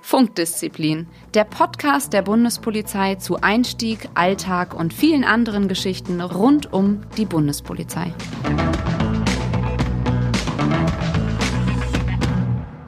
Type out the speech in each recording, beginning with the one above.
Funkdisziplin, der Podcast der Bundespolizei zu Einstieg, Alltag und vielen anderen Geschichten rund um die Bundespolizei.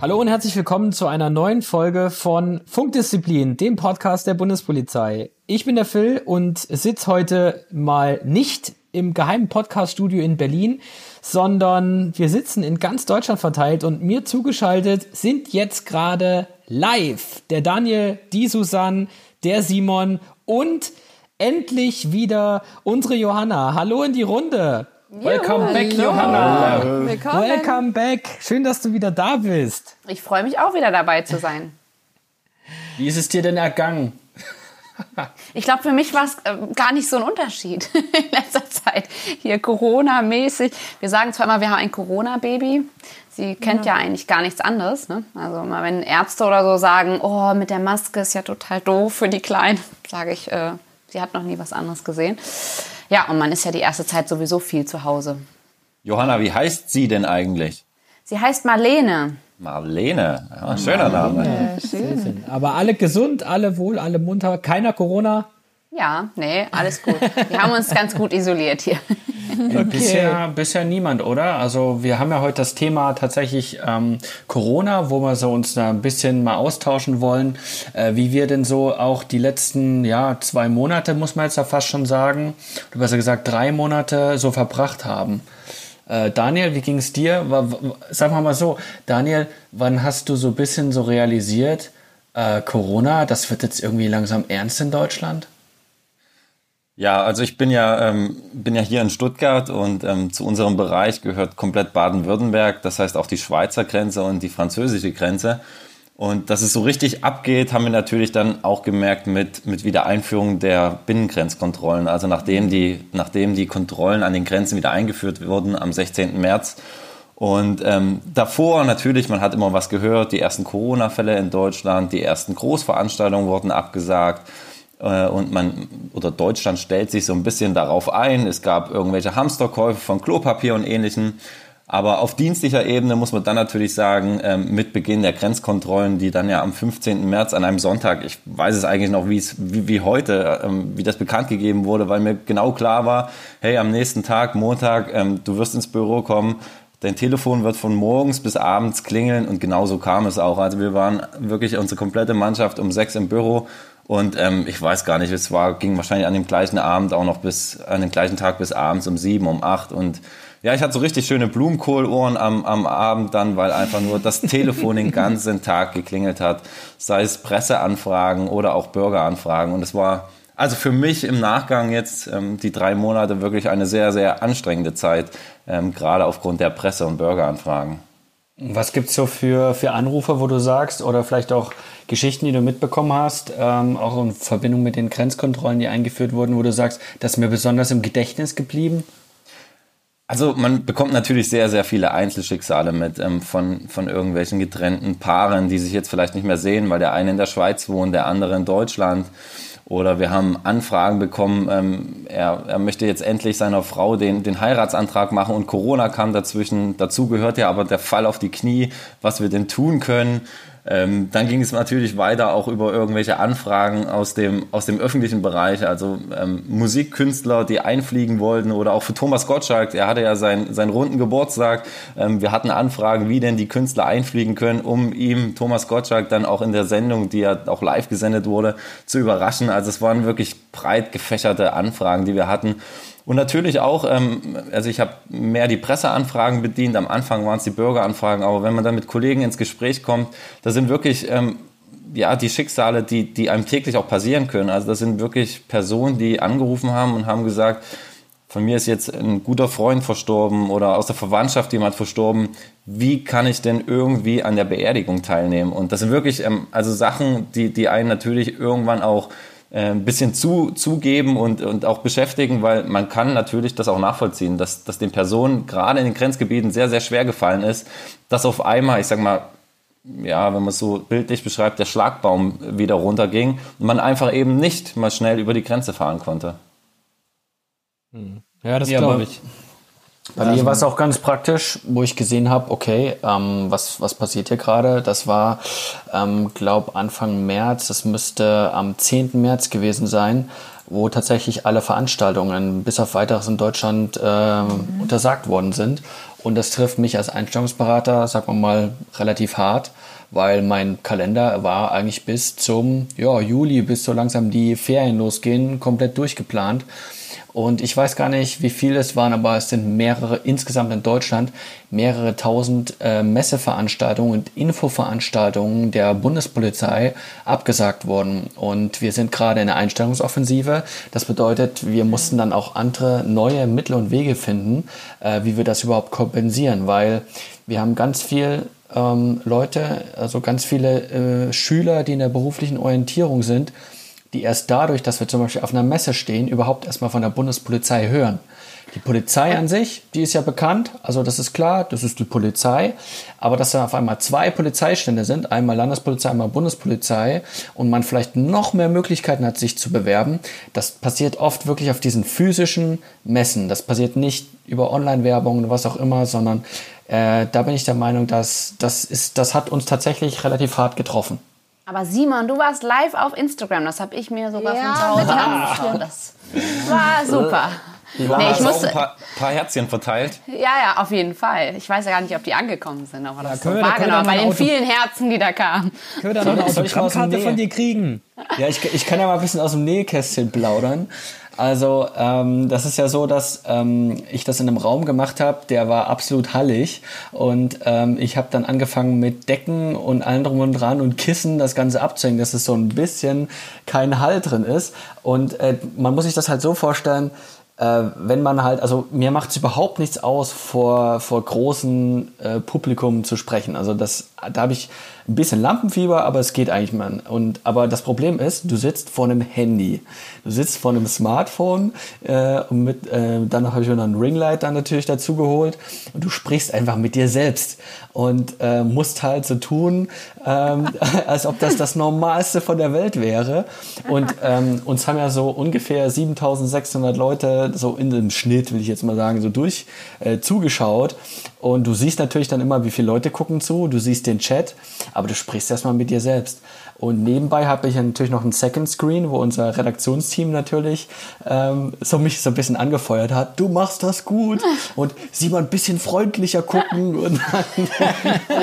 Hallo und herzlich willkommen zu einer neuen Folge von Funkdisziplin, dem Podcast der Bundespolizei. Ich bin der Phil und sitze heute mal nicht im geheimen Podcaststudio in Berlin, sondern wir sitzen in ganz Deutschland verteilt und mir zugeschaltet sind jetzt gerade live der Daniel, die Susanne, der Simon und endlich wieder unsere Johanna. Hallo in die Runde. Welcome back, Johanna. Willkommen. Welcome back. Schön, dass du wieder da bist. Ich freue mich auch wieder dabei zu sein. Wie ist es dir denn ergangen? Ich glaube, für mich war es äh, gar nicht so ein Unterschied in letzter Zeit. Hier Corona-mäßig. Wir sagen zwar immer, wir haben ein Corona-Baby. Sie kennt ja. ja. eigentlich gar nichts anderes. Ne? Also mal wenn Ärzte oder so sagen, oh, mit der Maske ist ja total doof für die Kleinen, sage ich, äh, sie hat noch nie was anderes gesehen. Ja, und man ist ja die erste Zeit sowieso viel zu Hause. Johanna, wie heißt sie denn eigentlich? Sie heißt Marlene. Marlene, ja, schöner Name. Ja, schön. Aber alle gesund, alle wohl, alle munter, keiner Corona. Ja, nee, alles gut. Wir haben uns ganz gut isoliert hier. Okay. Bisher, bisher niemand, oder? Also wir haben ja heute das Thema tatsächlich ähm, Corona, wo wir so uns da ein bisschen mal austauschen wollen, äh, wie wir denn so auch die letzten ja zwei Monate, muss man jetzt ja fast schon sagen, oder besser gesagt drei Monate so verbracht haben. Äh, Daniel, wie ging es dir? Sagen wir mal so, Daniel, wann hast du so ein bisschen so realisiert, äh, Corona, das wird jetzt irgendwie langsam ernst in Deutschland? Ja, also ich bin ja, ähm, bin ja hier in Stuttgart und ähm, zu unserem Bereich gehört komplett Baden-Württemberg, das heißt auch die Schweizer Grenze und die französische Grenze. Und dass es so richtig abgeht, haben wir natürlich dann auch gemerkt mit, mit Wiedereinführung der Binnengrenzkontrollen. Also nachdem die, nachdem die Kontrollen an den Grenzen wieder eingeführt wurden am 16. März. Und ähm, davor natürlich, man hat immer was gehört, die ersten Corona-Fälle in Deutschland, die ersten Großveranstaltungen wurden abgesagt. Äh, und man oder Deutschland stellt sich so ein bisschen darauf ein. Es gab irgendwelche Hamsterkäufe von Klopapier und ähnlichem. Aber auf dienstlicher Ebene muss man dann natürlich sagen, ähm, mit Beginn der Grenzkontrollen, die dann ja am 15. März an einem Sonntag, ich weiß es eigentlich noch wie, es, wie, wie heute, ähm, wie das bekannt gegeben wurde, weil mir genau klar war, hey, am nächsten Tag, Montag, ähm, du wirst ins Büro kommen, dein Telefon wird von morgens bis abends klingeln und genauso kam es auch. Also wir waren wirklich unsere komplette Mannschaft um sechs im Büro und ähm, ich weiß gar nicht, es war, ging wahrscheinlich an dem gleichen Abend auch noch bis, an dem gleichen Tag bis abends um sieben, um acht. Und ja, ich hatte so richtig schöne Blumenkohlohren am, am Abend dann, weil einfach nur das Telefon den ganzen Tag geklingelt hat. Sei es Presseanfragen oder auch Bürgeranfragen. Und es war also für mich im Nachgang jetzt ähm, die drei Monate wirklich eine sehr, sehr anstrengende Zeit, ähm, gerade aufgrund der Presse- und Bürgeranfragen. Was gibt es so für, für Anrufe, wo du sagst, oder vielleicht auch Geschichten, die du mitbekommen hast, ähm, auch in Verbindung mit den Grenzkontrollen, die eingeführt wurden, wo du sagst, das ist mir besonders im Gedächtnis geblieben? Also man bekommt natürlich sehr, sehr viele Einzelschicksale mit ähm, von, von irgendwelchen getrennten Paaren, die sich jetzt vielleicht nicht mehr sehen, weil der eine in der Schweiz wohnt, der andere in Deutschland. Oder wir haben Anfragen bekommen, ähm, er, er möchte jetzt endlich seiner Frau den, den Heiratsantrag machen und Corona kam dazwischen. Dazu gehört ja aber der Fall auf die Knie, was wir denn tun können. Ähm, dann ging es natürlich weiter auch über irgendwelche Anfragen aus dem, aus dem öffentlichen Bereich, also ähm, Musikkünstler, die einfliegen wollten oder auch für Thomas Gottschalk, er hatte ja seinen, seinen runden Geburtstag. Ähm, wir hatten Anfragen, wie denn die Künstler einfliegen können, um ihm, Thomas Gottschalk, dann auch in der Sendung, die ja auch live gesendet wurde, zu überraschen. Also es waren wirklich breit gefächerte Anfragen, die wir hatten. Und natürlich auch, ähm, also ich habe mehr die Presseanfragen bedient, am Anfang waren es die Bürgeranfragen, aber wenn man dann mit Kollegen ins Gespräch kommt, da sind wirklich ähm, ja, die Schicksale, die, die einem täglich auch passieren können. Also das sind wirklich Personen, die angerufen haben und haben gesagt, von mir ist jetzt ein guter Freund verstorben oder aus der Verwandtschaft jemand verstorben. Wie kann ich denn irgendwie an der Beerdigung teilnehmen? Und das sind wirklich ähm, also Sachen, die, die einen natürlich irgendwann auch ein bisschen zu, zugeben und, und auch beschäftigen, weil man kann natürlich das auch nachvollziehen, dass, dass den Personen gerade in den Grenzgebieten sehr, sehr schwer gefallen ist, dass auf einmal, ich sag mal, ja, wenn man es so bildlich beschreibt, der Schlagbaum wieder runterging und man einfach eben nicht mal schnell über die Grenze fahren konnte. Hm. Ja, das ja, glaube ich. Bei mir war es auch ganz praktisch, wo ich gesehen habe, okay, ähm, was, was passiert hier gerade? Das war, ähm, glaube Anfang März, das müsste am 10. März gewesen sein, wo tatsächlich alle Veranstaltungen bis auf weiteres in Deutschland äh, mhm. untersagt worden sind. Und das trifft mich als Einstellungsberater, sagen wir mal, relativ hart, weil mein Kalender war eigentlich bis zum ja, Juli, bis so langsam die Ferien losgehen, komplett durchgeplant. Und ich weiß gar nicht, wie viele es waren, aber es sind mehrere, insgesamt in Deutschland, mehrere tausend äh, Messeveranstaltungen und Infoveranstaltungen der Bundespolizei abgesagt worden. Und wir sind gerade in der Einstellungsoffensive. Das bedeutet, wir mussten dann auch andere neue Mittel und Wege finden, äh, wie wir das überhaupt kompensieren, weil wir haben ganz viel ähm, Leute, also ganz viele äh, Schüler, die in der beruflichen Orientierung sind, die erst dadurch, dass wir zum Beispiel auf einer Messe stehen, überhaupt erstmal von der Bundespolizei hören. Die Polizei an sich, die ist ja bekannt, also das ist klar, das ist die Polizei, aber dass da auf einmal zwei Polizeistände sind, einmal Landespolizei, einmal Bundespolizei und man vielleicht noch mehr Möglichkeiten hat, sich zu bewerben, das passiert oft wirklich auf diesen physischen Messen. Das passiert nicht über Online-Werbung oder was auch immer, sondern äh, da bin ich der Meinung, dass das ist, das hat uns tatsächlich relativ hart getroffen. Aber Simon, du warst live auf Instagram. Das habe ich mir sogar ja, von zu Hause angeschaut. Das war super. Ja, nee, ich musste ein paar, paar, Herzchen verteilt. Ja, ja, auf jeden Fall. Ich weiß ja gar nicht, ob die angekommen sind, aber das ja, so war genau bei den Auto vielen Herzen, die da kamen. Können wir da noch eine Autogrammkarte von dir kriegen? Ja, ich, ich kann ja mal ein bisschen aus dem Nähkästchen plaudern. Also ähm, das ist ja so, dass ähm, ich das in einem Raum gemacht habe, der war absolut hallig und ähm, ich habe dann angefangen mit Decken und allem drum und dran und Kissen das Ganze abzuhängen, dass es so ein bisschen kein Hall drin ist und äh, man muss sich das halt so vorstellen, äh, wenn man halt, also mir macht es überhaupt nichts aus, vor, vor großem äh, Publikum zu sprechen. Also das, da habe ich ein bisschen Lampenfieber, aber es geht eigentlich mal. Und, aber das Problem ist, du sitzt vor einem Handy. Du sitzt vor einem Smartphone äh, und mit, äh, dann habe ich mir noch ein Ringlight dann natürlich dazu geholt und du sprichst einfach mit dir selbst und äh, musst halt so tun, ähm, als ob das das Normalste von der Welt wäre. Und ähm, uns haben ja so ungefähr 7600 Leute so in dem Schnitt, will ich jetzt mal sagen, so durch äh, zugeschaut. Und du siehst natürlich dann immer, wie viele Leute gucken zu, du siehst den Chat, aber du sprichst erstmal mit dir selbst. Und nebenbei habe ich natürlich noch einen Second Screen, wo unser Redaktionsteam natürlich ähm, so mich so ein bisschen angefeuert hat. Du machst das gut und sieh mal ein bisschen freundlicher gucken. Und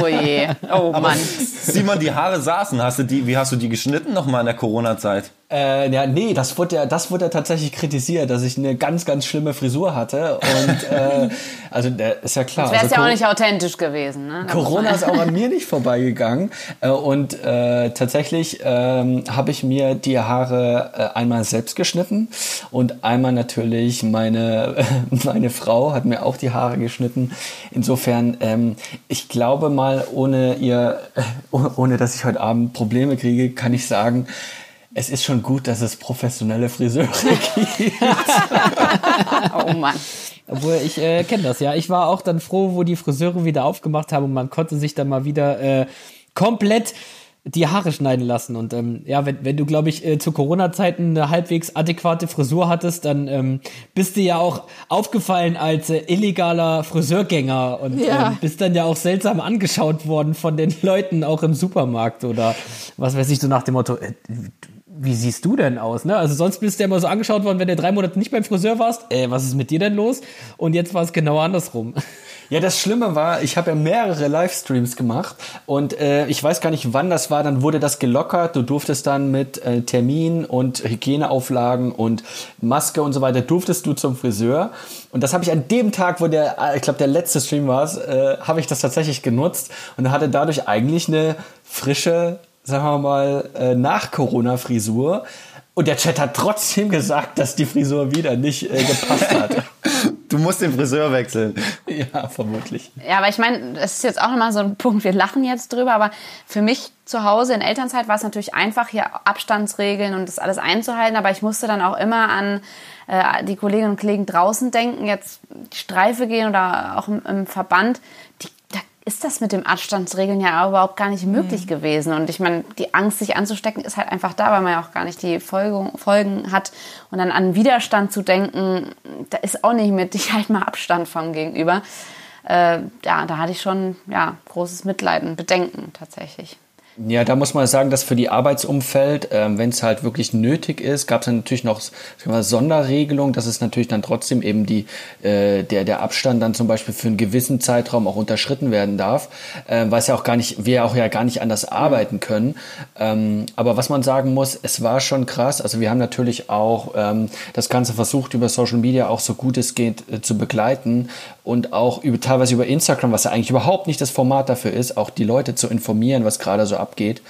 oh je, oh Mann. Simon, die Haare saßen. Hast du die, wie hast du die geschnitten nochmal in der Corona-Zeit? Äh, ja, nee, das wurde ja, das wurde ja tatsächlich kritisiert, dass ich eine ganz, ganz schlimme Frisur hatte. Und äh, also der ist ja klar. Das wäre also, ja auch nicht authentisch gewesen. Ne? Corona ist auch an mir nicht vorbeigegangen. Äh, und äh, tatsächlich ähm, habe ich mir die Haare äh, einmal selbst geschnitten und einmal natürlich meine, meine Frau hat mir auch die Haare geschnitten. Insofern, ähm, ich glaube mal, ohne ihr, ohne dass ich heute Abend Probleme kriege, kann ich sagen, es ist schon gut, dass es professionelle Friseure gibt. oh Mann. Obwohl, ich äh, kenne das ja. Ich war auch dann froh, wo die Friseure wieder aufgemacht haben und man konnte sich dann mal wieder äh, komplett die Haare schneiden lassen. Und ähm, ja, wenn, wenn du, glaube ich, äh, zu Corona-Zeiten eine halbwegs adäquate Frisur hattest, dann ähm, bist du ja auch aufgefallen als äh, illegaler Friseurgänger und ja. ähm, bist dann ja auch seltsam angeschaut worden von den Leuten, auch im Supermarkt oder was weiß ich, so nach dem Motto, äh, wie siehst du denn aus? Ne? Also sonst bist du ja immer so angeschaut worden, wenn du drei Monate nicht beim Friseur warst. Äh, was ist mit dir denn los? Und jetzt war es genau andersrum. Ja, das Schlimme war, ich habe ja mehrere Livestreams gemacht und äh, ich weiß gar nicht, wann das war. Dann wurde das gelockert. Du durftest dann mit äh, Termin und Hygieneauflagen und Maske und so weiter durftest du zum Friseur. Und das habe ich an dem Tag, wo der, äh, ich glaube, der letzte Stream war, äh, habe ich das tatsächlich genutzt und hatte dadurch eigentlich eine frische sagen wir mal, äh, nach Corona-Frisur. Und der Chat hat trotzdem gesagt, dass die Frisur wieder nicht äh, gepasst hat. Du musst den Friseur wechseln. Ja, vermutlich. Ja, aber ich meine, das ist jetzt auch nochmal so ein Punkt, wir lachen jetzt drüber, aber für mich zu Hause in Elternzeit war es natürlich einfach, hier Abstandsregeln und das alles einzuhalten, aber ich musste dann auch immer an äh, die Kolleginnen und Kollegen draußen denken, jetzt die Streife gehen oder auch im, im Verband, die ist das mit dem Abstandsregeln ja überhaupt gar nicht möglich mhm. gewesen. Und ich meine, die Angst, sich anzustecken, ist halt einfach da, weil man ja auch gar nicht die Folgen, Folgen hat. Und dann an Widerstand zu denken, da ist auch nicht mit, ich halt mal Abstand vom Gegenüber. Äh, ja, da hatte ich schon ja, großes Mitleiden, Bedenken tatsächlich. Ja, da muss man sagen, dass für die Arbeitsumfeld, äh, wenn es halt wirklich nötig ist, gab es dann natürlich noch Sonderregelungen, dass es natürlich dann trotzdem eben die, äh, der, der Abstand dann zum Beispiel für einen gewissen Zeitraum auch unterschritten werden darf, äh, weil es ja auch gar nicht, wir auch ja gar nicht anders arbeiten können. Ähm, aber was man sagen muss, es war schon krass. Also wir haben natürlich auch ähm, das Ganze versucht, über Social Media auch so gut es geht äh, zu begleiten und auch über, teilweise über Instagram, was ja eigentlich überhaupt nicht das Format dafür ist, auch die Leute zu informieren, was gerade so abgeht.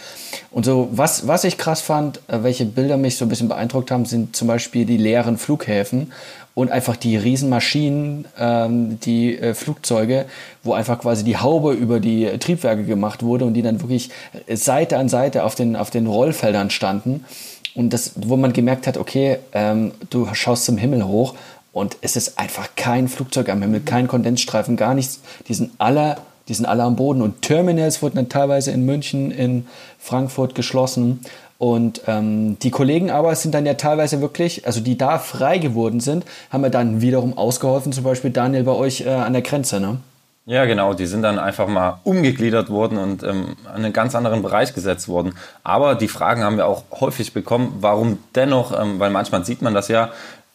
Und so, was, was ich krass fand, äh, welche Bilder mich so ein bisschen beeindruckt haben, sind zum Beispiel die leeren Flughäfen und einfach die Riesenmaschinen, ähm, die äh, Flugzeuge, wo einfach quasi die Haube über die Triebwerke gemacht wurde und die dann wirklich äh, Seite an Seite auf den, auf den Rollfeldern standen. Und das, wo man gemerkt hat, okay, ähm, du schaust zum Himmel hoch und es ist einfach kein Flugzeug am Himmel, kein Kondensstreifen, gar nichts. Die sind alle, die sind alle am Boden. Und Terminals wurden dann teilweise in München, in Frankfurt geschlossen. Und ähm, die Kollegen aber sind dann ja teilweise wirklich, also die da frei geworden sind, haben wir dann wiederum ausgeholfen, zum Beispiel Daniel bei euch äh, an der Grenze, ne? Ja, genau. Die sind dann einfach mal umgegliedert worden und ähm, in einen ganz anderen Bereich gesetzt worden. Aber die Fragen haben wir auch häufig bekommen, warum dennoch, ähm, weil manchmal sieht man das ja,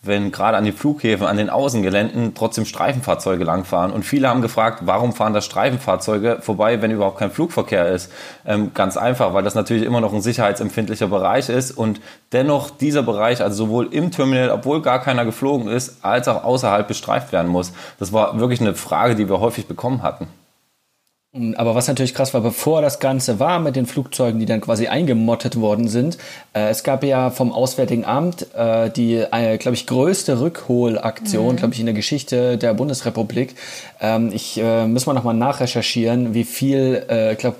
wenn gerade an den Flughäfen, an den Außengeländen trotzdem Streifenfahrzeuge langfahren. Und viele haben gefragt, warum fahren da Streifenfahrzeuge vorbei, wenn überhaupt kein Flugverkehr ist? Ähm, ganz einfach, weil das natürlich immer noch ein sicherheitsempfindlicher Bereich ist und dennoch dieser Bereich, also sowohl im Terminal, obwohl gar keiner geflogen ist, als auch außerhalb bestreift werden muss. Das war wirklich eine Frage, die wir häufig bekommen hatten. Aber was natürlich krass war, bevor das Ganze war mit den Flugzeugen, die dann quasi eingemottet worden sind, äh, es gab ja vom Auswärtigen Amt äh, die, äh, glaube ich, größte Rückholaktion, mhm. glaube ich, in der Geschichte der Bundesrepublik. Ähm, ich äh, muss mal nochmal nachrecherchieren, wie viel, äh, ich glaube,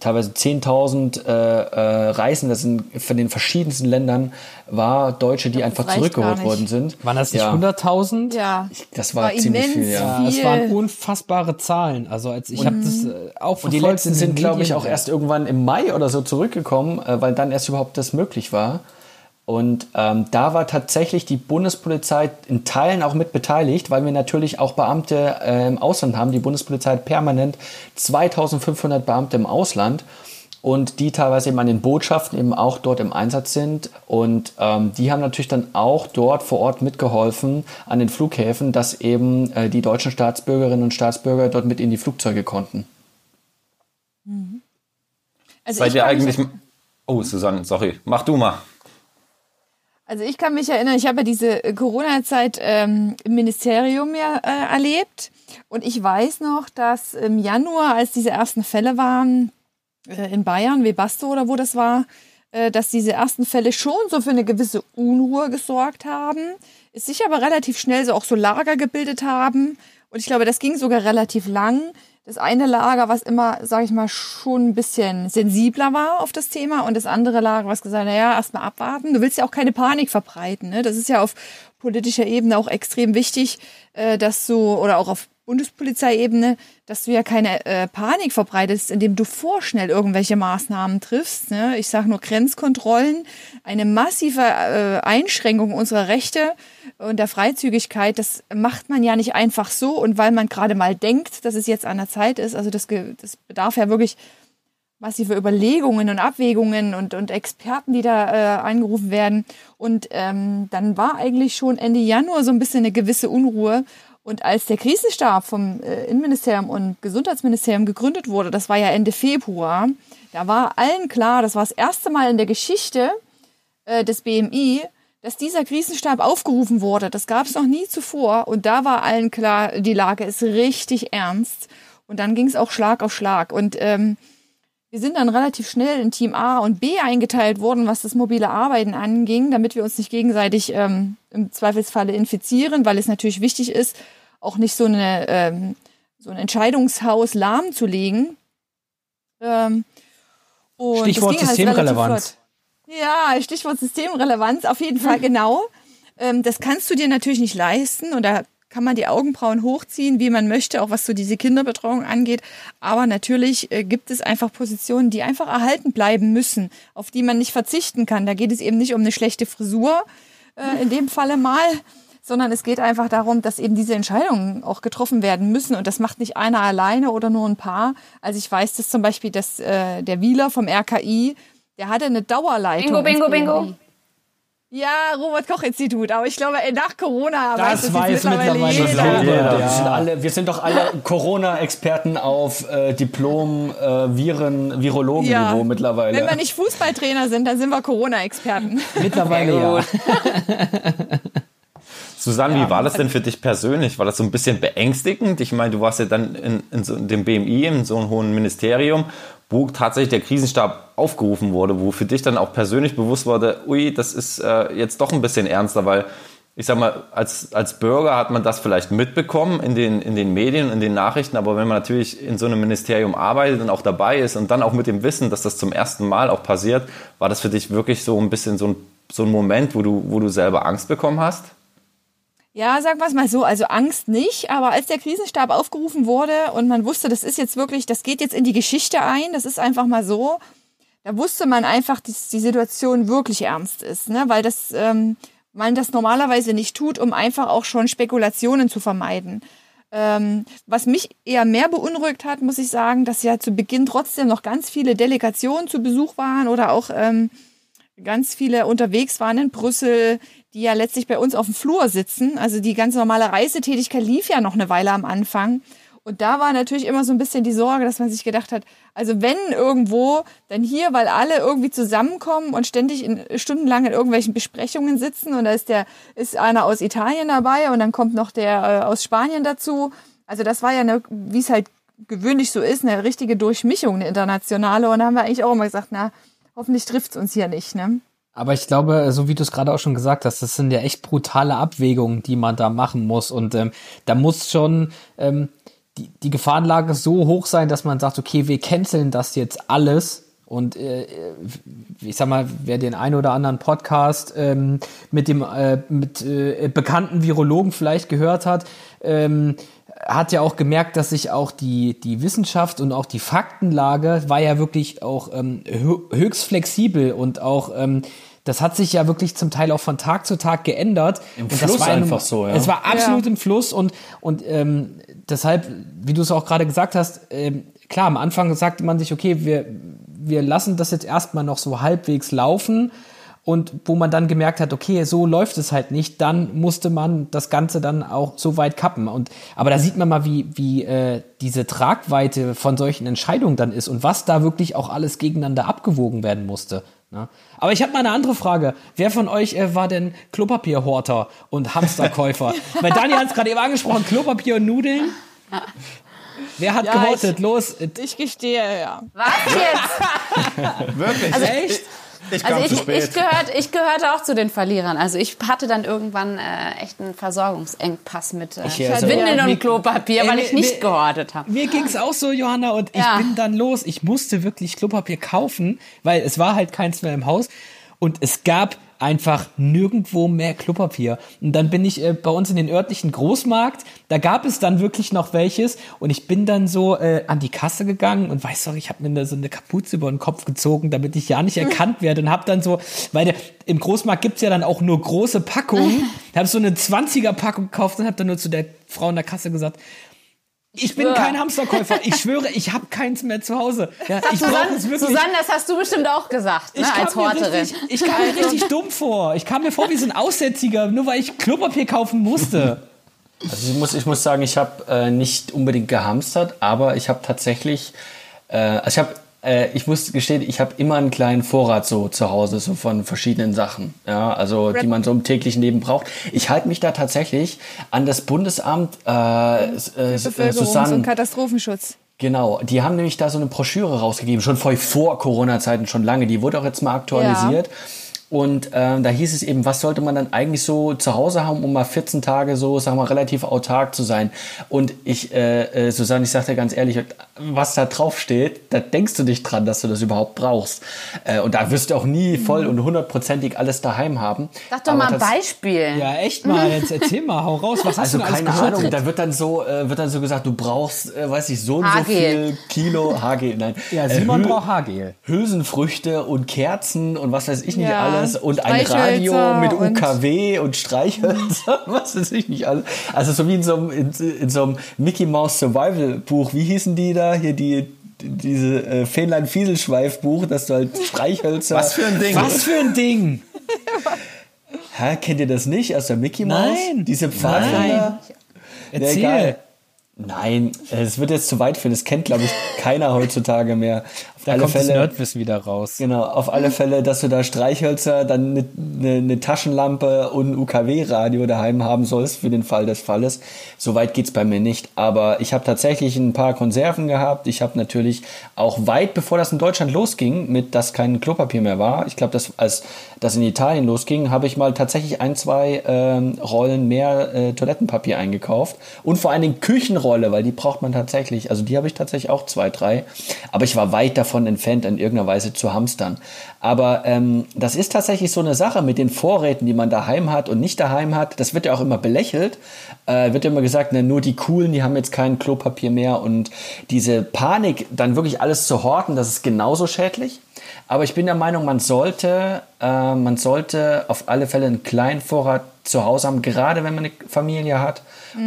teilweise 10.000 äh, äh, Reisende von den verschiedensten Ländern war Deutsche, die einfach zurückgeholt worden sind. Waren das nicht ja. 100.000? Ja. Ich, das war, war ziemlich viel, ja. ja. Das waren unfassbare Zahlen. Also als ich habe das äh, auch Und die letzten sind, glaube ich, auch erst irgendwann im Mai oder so zurückgekommen, äh, weil dann erst überhaupt das möglich war. Und ähm, da war tatsächlich die Bundespolizei in Teilen auch mit beteiligt, weil wir natürlich auch Beamte äh, im Ausland haben. Die Bundespolizei hat permanent 2500 Beamte im Ausland und die teilweise eben an den Botschaften eben auch dort im Einsatz sind. Und ähm, die haben natürlich dann auch dort vor Ort mitgeholfen an den Flughäfen, dass eben äh, die deutschen Staatsbürgerinnen und Staatsbürger dort mit in die Flugzeuge konnten. Mhm. Also Seid ihr eigentlich... Oh, Susanne, sorry. Mach du mal. Also ich kann mich erinnern, ich habe ja diese äh, Corona-Zeit ähm, im Ministerium ja äh, erlebt. Und ich weiß noch, dass im Januar, als diese ersten Fälle waren, äh, in Bayern, Webasto oder wo das war, äh, dass diese ersten Fälle schon so für eine gewisse Unruhe gesorgt haben, es sich aber relativ schnell so auch so Lager gebildet haben. Und ich glaube, das ging sogar relativ lang das eine Lager, was immer, sage ich mal, schon ein bisschen sensibler war auf das Thema und das andere Lager, was gesagt, naja, erstmal abwarten. Du willst ja auch keine Panik verbreiten. Ne? Das ist ja auf politischer Ebene auch extrem wichtig, äh, dass du, oder auch auf Bundespolizeiebene, dass du ja keine äh, Panik verbreitest, indem du vorschnell irgendwelche Maßnahmen triffst. Ne? Ich sage nur Grenzkontrollen, eine massive äh, Einschränkung unserer Rechte und der Freizügigkeit, das macht man ja nicht einfach so und weil man gerade mal denkt, dass es jetzt an der Zeit ist. Also das, das bedarf ja wirklich massive Überlegungen und Abwägungen und, und Experten, die da äh, eingerufen werden. Und ähm, dann war eigentlich schon Ende Januar so ein bisschen eine gewisse Unruhe. Und als der Krisenstab vom äh, Innenministerium und Gesundheitsministerium gegründet wurde, das war ja Ende Februar, da war allen klar, das war das erste Mal in der Geschichte äh, des BMI, dass dieser Krisenstab aufgerufen wurde. Das gab es noch nie zuvor. Und da war allen klar, die Lage ist richtig ernst. Und dann ging es auch Schlag auf Schlag. Und ähm, wir sind dann relativ schnell in Team A und B eingeteilt worden, was das mobile Arbeiten anging, damit wir uns nicht gegenseitig ähm, im Zweifelsfalle infizieren, weil es natürlich wichtig ist, auch nicht so, eine, ähm, so ein Entscheidungshaus lahmzulegen. Ähm, Stichwort halt Systemrelevanz. ja, Stichwort Systemrelevanz, auf jeden Fall genau. Ähm, das kannst du dir natürlich nicht leisten und da kann man die Augenbrauen hochziehen, wie man möchte, auch was so diese Kinderbetreuung angeht. Aber natürlich äh, gibt es einfach Positionen, die einfach erhalten bleiben müssen, auf die man nicht verzichten kann. Da geht es eben nicht um eine schlechte Frisur, äh, in dem Falle mal, sondern es geht einfach darum, dass eben diese Entscheidungen auch getroffen werden müssen. Und das macht nicht einer alleine oder nur ein paar. Also ich weiß das zum Beispiel, dass äh, der Wieler vom RKI, der hatte eine Dauerleitung. Bingo, bingo, bingo. Ja, Robert-Koch-Institut, aber ich glaube, nach Corona das weiß, weiß mittlerweile, mittlerweile jeder. jeder. Ja. Wir, sind alle, wir sind doch alle Corona-Experten auf äh, Diplom, äh, Viren, Virologen-Niveau mittlerweile. Wenn wir nicht Fußballtrainer sind, dann sind wir Corona-Experten. Mittlerweile ja. Susanne, wie war das denn für dich persönlich? War das so ein bisschen beängstigend? Ich meine, du warst ja dann in, in so dem BMI, in so einem hohen Ministerium, wo tatsächlich der Krisenstab aufgerufen wurde, wo für dich dann auch persönlich bewusst wurde, ui, das ist äh, jetzt doch ein bisschen ernster, weil ich sag mal, als, als Bürger hat man das vielleicht mitbekommen in den, in den Medien, in den Nachrichten, aber wenn man natürlich in so einem Ministerium arbeitet und auch dabei ist und dann auch mit dem Wissen, dass das zum ersten Mal auch passiert, war das für dich wirklich so ein bisschen so ein, so ein Moment, wo du, wo du selber Angst bekommen hast? Ja, sagen wir es mal so, also Angst nicht, aber als der Krisenstab aufgerufen wurde und man wusste, das ist jetzt wirklich, das geht jetzt in die Geschichte ein, das ist einfach mal so, da wusste man einfach, dass die Situation wirklich ernst ist, ne? weil das, ähm, man das normalerweise nicht tut, um einfach auch schon Spekulationen zu vermeiden. Ähm, was mich eher mehr beunruhigt hat, muss ich sagen, dass ja zu Beginn trotzdem noch ganz viele Delegationen zu Besuch waren oder auch ähm, ganz viele unterwegs waren in Brüssel, die ja letztlich bei uns auf dem Flur sitzen. Also die ganz normale Reisetätigkeit lief ja noch eine Weile am Anfang. Und da war natürlich immer so ein bisschen die Sorge, dass man sich gedacht hat, also wenn irgendwo, dann hier, weil alle irgendwie zusammenkommen und ständig in, stundenlang in irgendwelchen Besprechungen sitzen und da ist der, ist einer aus Italien dabei und dann kommt noch der äh, aus Spanien dazu. Also das war ja eine, wie es halt gewöhnlich so ist, eine richtige Durchmischung, eine internationale. Und da haben wir eigentlich auch immer gesagt, na, hoffentlich trifft's uns hier nicht, ne? Aber ich glaube, so wie du es gerade auch schon gesagt hast, das sind ja echt brutale Abwägungen, die man da machen muss. Und ähm, da muss schon ähm, die, die Gefahrenlage so hoch sein, dass man sagt, okay, wir canceln das jetzt alles. Und äh, ich sag mal, wer den einen oder anderen Podcast ähm, mit dem äh, mit äh, bekannten Virologen vielleicht gehört hat, ähm, hat ja auch gemerkt, dass sich auch die, die Wissenschaft und auch die Faktenlage war ja wirklich auch ähm, höchst flexibel und auch ähm, das hat sich ja wirklich zum Teil auch von Tag zu Tag geändert. Im und Fluss das war einfach so, ja. Es war absolut Ja. im Fluss und, und ähm, deshalb, wie du es auch gerade gesagt hast, ähm, klar, am Anfang sagte man sich, okay, wir, wir lassen das jetzt erstmal noch so halbwegs laufen. Und wo man dann gemerkt hat, okay, so läuft es halt nicht, dann musste man das Ganze dann auch so weit kappen. Und aber da sieht man mal, wie, wie äh, diese Tragweite von solchen Entscheidungen dann ist und was da wirklich auch alles gegeneinander abgewogen werden musste. Ne? Aber ich habe mal eine andere Frage. Wer von euch äh, war denn Klopapierhorter und Hamsterkäufer? Weil Daniel hat es gerade eben angesprochen, Klopapier und Nudeln. Wer hat Ja, gehortet? ich- Los, Ich gestehe, ja. Was jetzt? Wirklich? echt? Ich Also ich, ich, gehört, ich gehörte auch zu den Verlierern. Also ich hatte dann irgendwann äh, echt einen Versorgungsengpass mit äh, Ich, also, Windeln ja, und mir- Klopapier, weil mir- ich nicht mir- gehortet habe. Mir ging's auch so, Johanna, und ich Ja. bin dann los. Ich musste wirklich Klopapier kaufen, weil es war halt keins mehr im Haus. Und es gab einfach nirgendwo mehr Klopapier. Und dann bin ich äh, bei uns in den örtlichen Großmarkt, da gab es dann wirklich noch welches. Und ich bin dann so äh, an die Kasse gegangen und weiß doch, ich habe mir da so eine Kapuze über den Kopf gezogen, damit ich ja nicht erkannt werde. Und habe dann so, weil der, im Großmarkt gibt's ja dann auch nur große Packungen. Habe so eine 20er-Packung gekauft und habe dann nur zu der Frau in der Kasse gesagt, ich bin kein Hamsterkäufer. Ich schwöre, ich habe keins mehr zu Hause. Ja, ich brauche Susanne, es wirklich. Susanne, das hast du bestimmt auch gesagt, ne, ich als Horterin. richtig, ich kam mir richtig dumm vor. Ich kam mir vor wie so ein Aussätziger, nur weil ich Klopapier kaufen musste. Also ich muss, ich muss sagen, ich habe äh, nicht unbedingt gehamstert, aber ich habe tatsächlich, äh, also ich habe, äh, ich muss gestehen, ich habe immer einen kleinen Vorrat so zu Hause, so von verschiedenen Sachen, ja, also die man so im täglichen Leben braucht. Ich halte mich da tatsächlich an das Bundesamt äh, äh, äh, Bevölkerungs- und Susanne. Katastrophenschutz. Genau, die haben nämlich da so eine Broschüre rausgegeben, schon vor, vor Corona-Zeiten, schon lange. Die wurde auch jetzt mal aktualisiert. Und ähm, da hieß es eben, was sollte man dann eigentlich so zu Hause haben, um mal 14 Tage so, sagen wir, relativ autark zu sein. Und ich, äh, äh, Susanne, ich sage dir ganz ehrlich, was da drauf steht, da denkst du nicht dran, dass du das überhaupt brauchst. Äh, und da wirst du auch nie voll und hundertprozentig alles daheim haben. Sag doch mal ein Beispiel. Ja, echt mal, jetzt erzähl mal, hau raus, was hast Also du denn alles keine? Ahnung, da wird dann so, äh, wird dann so gesagt, du brauchst, äh, weiß ich, so und so viel Kilo Haargel. Nein, Ja, Äh, Simon braucht Haargel. Hülsenfrüchte und Kerzen und was weiß ich nicht Ja, alles und ein Radio mit und- UKW und Streichhölzer, was weiß ich nicht alles. Also so wie in so einem, in, in so einem Mickey Mouse Survival Buch. Wie hießen die da? Hier die diese äh, Fähnlein Fieselschweif Buch, dass du halt Streichhölzer. Was für ein Ding. Was für ein Ding! Hä, kennt ihr das nicht aus der Mickey Mouse? Nein. Diese Pfadfinder? Erzähl. egal. Nein, es wird jetzt zu weit führen. Das kennt, glaube ich, keiner heutzutage mehr. Auf Da alle kommt das Fälle. Nerdwissen wieder raus. Genau, auf alle Fälle, dass du da Streichhölzer, dann eine ne, ne Taschenlampe und ein UKW-Radio daheim haben sollst für den Fall des Falles. So weit geht's bei mir nicht. Aber ich habe tatsächlich ein paar Konserven gehabt. Ich habe natürlich auch weit bevor das in Deutschland losging, mit dass kein Klopapier mehr war. Ich glaube, dass als das in Italien losging, habe ich mal tatsächlich ein, zwei ähm, Rollen mehr äh, Toilettenpapier eingekauft. Und vor allen Dingen Küchenrolle, weil die braucht man tatsächlich. Also die habe ich tatsächlich auch zwei, drei. Aber ich war weit davon entfernt, in irgendeiner Weise zu hamstern. Aber ähm, das ist tatsächlich so eine Sache mit den Vorräten, die man daheim hat und nicht daheim hat. Das wird ja auch immer belächelt. Äh, wird ja immer gesagt, ne, nur die Coolen, die haben jetzt kein Klopapier mehr. Und diese Panik, dann wirklich alles zu horten, das ist genauso schädlich. Aber ich bin der Meinung, man sollte, äh, man sollte auf alle Fälle einen kleinen Vorrat zu Hause haben, gerade wenn man eine Familie hat.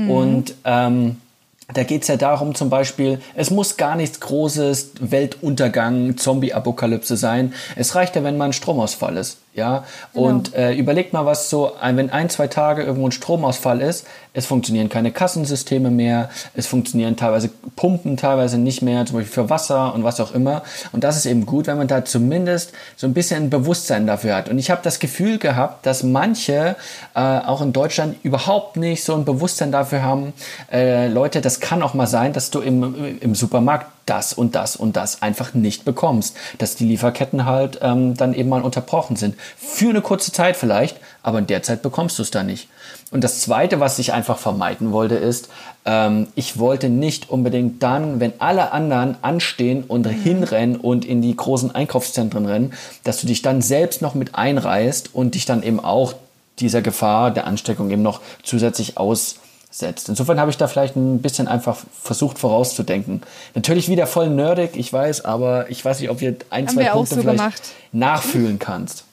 Und ähm, da geht es ja darum, zum Beispiel, es muss gar nichts Großes, Weltuntergang, Zombie-Apokalypse sein. Es reicht ja, wenn mal ein Stromausfall ist. Ja, und äh, überlegt mal, was so, wenn ein, zwei Tage irgendwo ein Stromausfall ist, es funktionieren keine Kassensysteme mehr, es funktionieren teilweise Pumpen, teilweise nicht mehr, zum Beispiel für Wasser und was auch immer. Und das ist eben gut, wenn man da zumindest so ein bisschen ein Bewusstsein dafür hat. Und ich habe das Gefühl gehabt, dass manche äh, auch in Deutschland überhaupt nicht so ein Bewusstsein dafür haben. Äh, Leute, das kann auch mal sein, dass du im, im Supermarkt das und das und das einfach nicht bekommst. Dass die Lieferketten halt ähm, dann eben mal unterbrochen sind. Für eine kurze Zeit vielleicht, aber in der Zeit bekommst du es dann nicht. Und das Zweite, was ich einfach vermeiden wollte, ist, ähm, ich wollte nicht unbedingt dann, wenn alle anderen anstehen und hinrennen und in die großen Einkaufszentren rennen, dass du dich dann selbst noch mit einreißt und dich dann eben auch dieser Gefahr der Ansteckung eben noch zusätzlich aussetzt. Insofern habe ich da vielleicht ein bisschen einfach versucht vorauszudenken. Natürlich wieder voll nerdig, ich weiß, aber ich weiß nicht, ob wir ein, Haben zwei wir Punkte so vielleicht gemacht. nachfühlen kannst.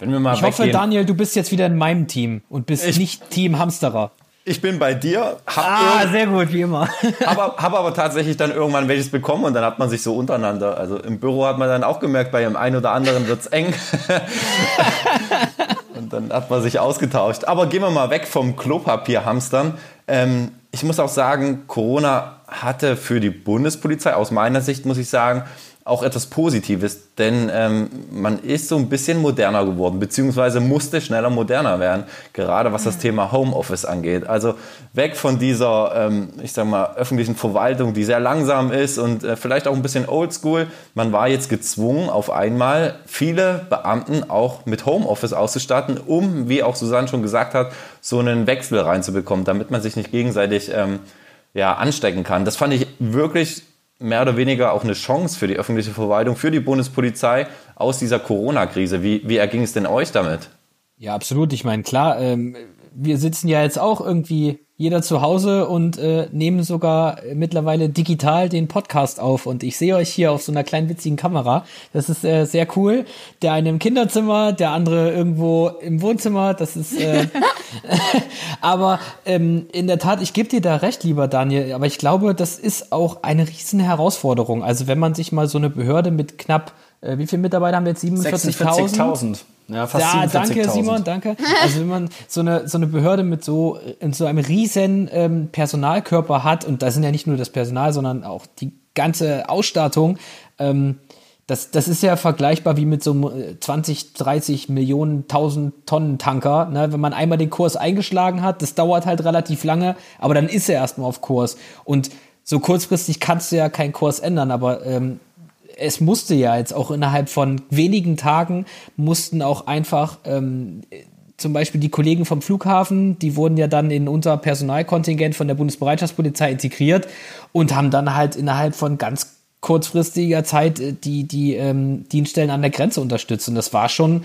Wenn wir mal Ich hoffe, weggehen. Daniel, du bist jetzt wieder in meinem Team und bist Ich- nicht Team Hamsterer. Ich bin bei dir, hab, Ah, sehr gut, wie immer. aber, hab aber tatsächlich dann irgendwann welches bekommen und dann hat man sich so untereinander. Also im Büro hat man dann auch gemerkt, bei dem einen oder anderen wird's eng. und dann hat man sich ausgetauscht. Aber gehen wir mal weg vom Klopapierhamstern. Ähm, ich muss auch sagen, Corona hatte für die Bundespolizei, aus meiner Sicht muss ich sagen, auch etwas Positives, denn ähm, man ist so ein bisschen moderner geworden, beziehungsweise musste schneller moderner werden, gerade was das Thema Homeoffice angeht. Also weg von dieser, ähm, ich sag mal, öffentlichen Verwaltung, die sehr langsam ist und äh, vielleicht auch ein bisschen oldschool. Man war jetzt gezwungen, auf einmal viele Beamten auch mit Homeoffice auszustatten, um, wie auch Susanne schon gesagt hat, so einen Wechsel reinzubekommen, damit man sich nicht gegenseitig ähm, ja, anstecken kann. Das fand ich wirklich mehr oder weniger auch eine Chance für die öffentliche Verwaltung, für die Bundespolizei aus dieser Corona-Krise. Wie, wie erging es denn euch damit? Ja, absolut. Ich meine, klar, ähm, wir sitzen ja jetzt auch irgendwie jeder zu Hause und äh, nehmen sogar mittlerweile digital den Podcast auf. Und ich sehe euch hier auf so einer kleinen witzigen Kamera. Das ist äh, sehr cool. Der eine im Kinderzimmer, der andere irgendwo im Wohnzimmer. Das ist. Äh, aber ähm, in der Tat, ich gebe dir da recht, lieber Daniel. Aber ich glaube, das ist auch eine riesen Herausforderung. Also wenn man sich mal so eine Behörde mit knapp, äh, wie viele Mitarbeiter haben wir jetzt? 47.000? 46.000. Ja, fast Ja, danke 47.000. Simon, danke. Also wenn man so eine so eine Behörde mit so in so einem riesen ähm, Personalkörper hat und da sind ja nicht nur das Personal, sondern auch die ganze Ausstattung. Ähm, das, das ist ja vergleichbar wie mit so einem äh, 20, 30 Millionen, 1000 Tonnen Tanker. Ne? Wenn man einmal den Kurs eingeschlagen hat, das dauert halt relativ lange, aber dann ist er erstmal auf Kurs. Und so kurzfristig kannst du ja keinen Kurs ändern, aber ähm, es musste ja jetzt auch innerhalb von wenigen Tagen mussten auch einfach ähm, zum Beispiel die Kollegen vom Flughafen, die wurden ja dann in unser Personalkontingent von der Bundesbereitschaftspolizei integriert und haben dann halt innerhalb von ganz kurzfristiger Zeit äh, die, die ähm, Dienststellen an der Grenze unterstützt. Und das war schon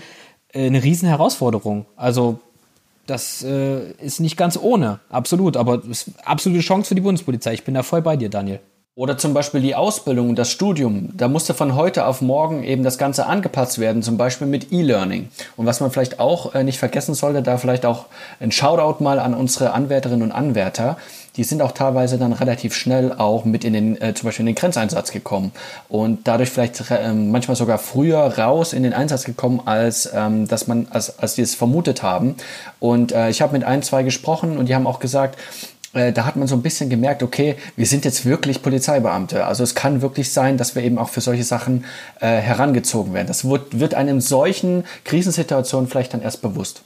äh, eine riesen Herausforderung. Also das äh, ist nicht ganz ohne, absolut, aber es ist absolute Chance für die Bundespolizei. Ich bin da voll bei dir, Daniel. Oder zum Beispiel die Ausbildung und das Studium. Da musste von heute auf morgen eben das Ganze angepasst werden, zum Beispiel mit E-Learning. Und was man vielleicht auch äh, nicht vergessen sollte, da vielleicht auch ein Shoutout mal an unsere Anwärterinnen und Anwärter. Die sind auch teilweise dann relativ schnell auch mit in den, äh, zum Beispiel in den Grenzeinsatz gekommen und dadurch vielleicht äh, manchmal sogar früher raus in den Einsatz gekommen, als ähm, dass man, als, als die es vermutet haben. Und äh, ich habe mit ein, zwei gesprochen und die haben auch gesagt, äh, da hat man so ein bisschen gemerkt, okay, wir sind jetzt wirklich Polizeibeamte. Also es kann wirklich sein, dass wir eben auch für solche Sachen äh, herangezogen werden. Das wird, wird einem solchen Krisensituationen vielleicht dann erst bewusst.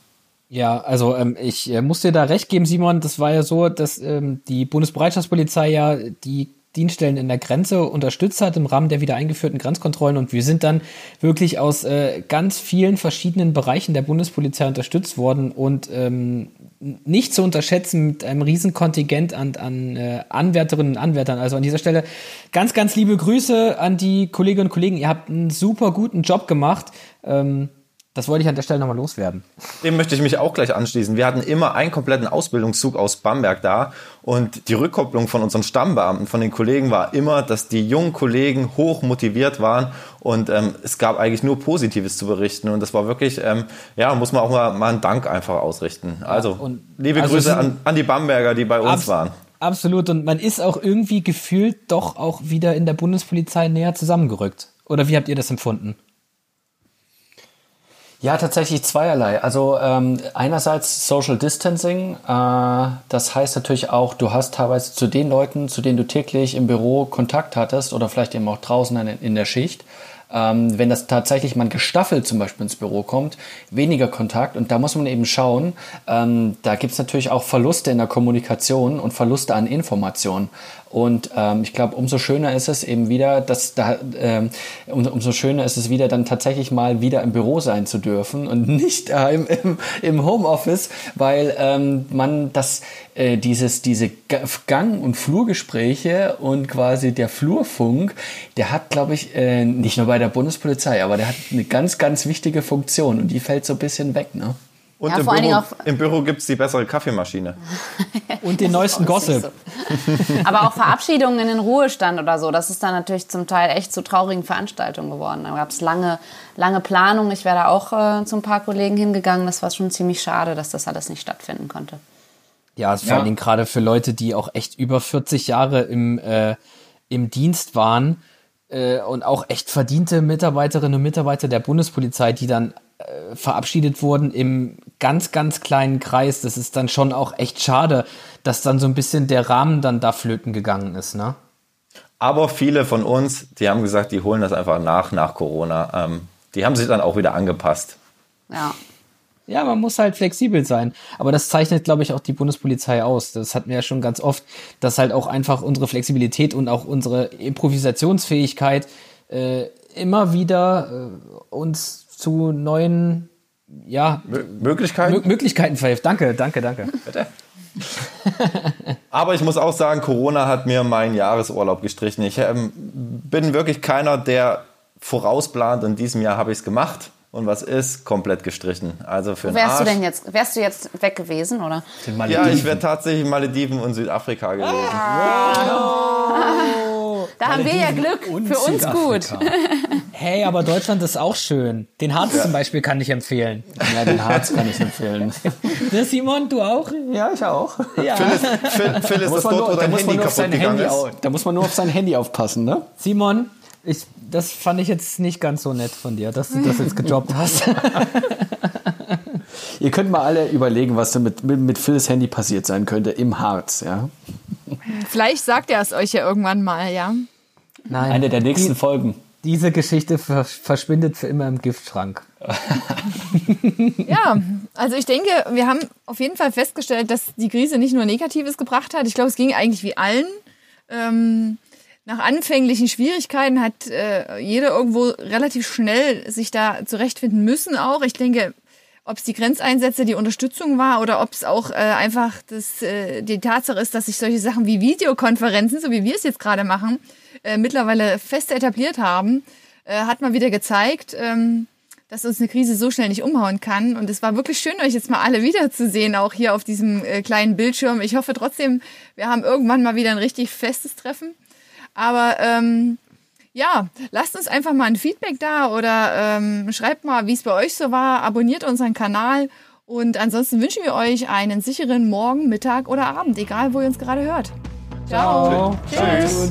Ja, also ähm, ich äh, muss dir da recht geben, Simon. Das war ja so, dass ähm, die Bundesbereitschaftspolizei ja die Dienststellen in der Grenze unterstützt hat im Rahmen der wieder eingeführten Grenzkontrollen und wir sind dann wirklich aus äh, ganz vielen verschiedenen Bereichen der Bundespolizei unterstützt worden und ähm, nicht zu unterschätzen mit einem riesen Kontingent an, an äh, Anwärterinnen und Anwärtern. Also an dieser Stelle ganz, ganz liebe Grüße an die Kolleginnen und Kollegen. Ihr habt einen super guten Job gemacht. Ähm, das wollte ich an der Stelle nochmal loswerden. Dem möchte ich mich auch gleich anschließen. Wir hatten immer einen kompletten Ausbildungszug aus Bamberg da und die Rückkopplung von unseren Stammbeamten, von den Kollegen war immer, dass die jungen Kollegen hoch motiviert waren und ähm, es gab eigentlich nur Positives zu berichten und das war wirklich, ähm, ja, muss man auch mal, mal einen Dank einfach ausrichten. Also, ja, liebe also Grüße an, an die Bamberger, die bei uns waren. Absolut und man ist auch irgendwie gefühlt doch auch wieder in der Bundespolizei näher zusammengerückt. Oder wie habt ihr das empfunden? Ja, tatsächlich zweierlei. Also ähm, einerseits Social Distancing, äh, das heißt natürlich auch, du hast teilweise zu den Leuten, zu denen du täglich im Büro Kontakt hattest oder vielleicht eben auch draußen in, der Schicht, ähm, wenn das tatsächlich mal gestaffelt zum Beispiel ins Büro kommt, weniger Kontakt. Und da muss man eben schauen, ähm, da gibt's natürlich auch Verluste in der Kommunikation und Verluste an Informationen. Und ähm, ich glaube, umso schöner ist es eben wieder, dass da ähm, um, umso schöner ist es wieder, dann tatsächlich mal wieder im Büro sein zu dürfen und nicht äh, im, im, im Homeoffice, weil ähm, man das äh, dieses diese Gang- und Flurgespräche und quasi der Flurfunk, der hat, glaube ich, äh, nicht nur bei der Bundespolizei, aber der hat eine ganz, ganz wichtige Funktion und die fällt so ein bisschen weg, ne? Und ja, im, Büro, im Büro gibt es die bessere Kaffeemaschine. Und den neuesten Gossip. So. Aber auch Verabschiedungen in den Ruhestand oder so, das ist dann natürlich zum Teil echt zu traurigen Veranstaltungen geworden. Da gab es lange, lange Planung. Ich wäre da auch äh, zu ein paar Kollegen hingegangen. Das war schon ziemlich schade, dass das alles nicht stattfinden konnte. Ja, vor ja. allen Dingen gerade für Leute, die auch echt über 40 Jahre im, äh, im Dienst waren äh, und auch echt verdiente Mitarbeiterinnen und Mitarbeiter der Bundespolizei, die dann äh, verabschiedet wurden im ganz, ganz kleinen Kreis. Das ist dann schon auch echt schade, dass dann so ein bisschen der Rahmen dann da flöten gegangen ist, ne? Aber viele von uns, die haben gesagt, die holen das einfach nach, nach Corona. Ähm, die haben sich dann auch wieder angepasst. Ja. Ja, man muss halt flexibel sein. Aber das zeichnet, glaube ich, auch die Bundespolizei aus. Das hatten wir ja schon ganz oft, dass halt auch einfach unsere Flexibilität und auch unsere Improvisationsfähigkeit äh, immer wieder äh, uns zu neuen ja, Möglichkeiten? M Möglichkeiten verhilft. Danke, danke, danke. Bitte. Aber ich muss auch sagen, Corona hat mir meinen Jahresurlaub gestrichen. Ich ähm, bin wirklich keiner, der vorausplant. In diesem Jahr habe ich es gemacht. Und was ist? Komplett gestrichen. Also für Wo wärst du denn jetzt? Wärst du jetzt weg gewesen, oder? Ja, ich wäre tatsächlich in Malediven und Südafrika gewesen. Ah. Da haben wir ja Glück. Für uns gut. Hey, aber Deutschland ist auch schön. Den Harz ja. zum Beispiel kann ich empfehlen. Ja, den Harz kann ich empfehlen. Der Simon, du auch? Ja, ich auch. Ja. Phil ist, Phil, Phil ist das dort, wo dein Handy kaputt gegangen Handy ist. Da muss man nur auf sein Handy aufpassen, ne? Simon, ich, das fand ich jetzt nicht ganz so nett von dir, dass du das jetzt gejobbt hast. Ihr könnt mal alle überlegen, was mit, mit, mit Phils Handy passiert sein könnte im Harz, ja? Vielleicht sagt er es euch ja irgendwann mal, ja? Nein. Eine der nächsten die, Folgen. Diese Geschichte verschwindet für immer im Giftschrank. ja, also ich denke, wir haben auf jeden Fall festgestellt, dass die Krise nicht nur Negatives gebracht hat. Ich glaube, es ging eigentlich wie allen. Ähm, nach anfänglichen Schwierigkeiten hat äh, jeder irgendwo relativ schnell sich da zurechtfinden müssen auch. Ich denke, ob es die Grenzeinsätze, die Unterstützung war oder ob es auch äh, einfach das, äh, die Tatsache ist, dass sich solche Sachen wie Videokonferenzen, so wie wir es jetzt gerade machen, äh, mittlerweile fest etabliert haben, äh, hat mal wieder gezeigt, ähm, dass uns eine Krise so schnell nicht umhauen kann. Und es war wirklich schön, euch jetzt mal alle wiederzusehen, auch hier auf diesem äh, kleinen Bildschirm. Ich hoffe trotzdem, wir haben irgendwann mal wieder ein richtig festes Treffen. Aber ähm, ja, lasst uns einfach mal ein Feedback da oder ähm, schreibt mal, wie es bei euch so war. Abonniert unseren Kanal. Und ansonsten wünschen wir euch einen sicheren Morgen, Mittag oder Abend, egal wo ihr uns gerade hört. Ciao. Ciao. Tschüss.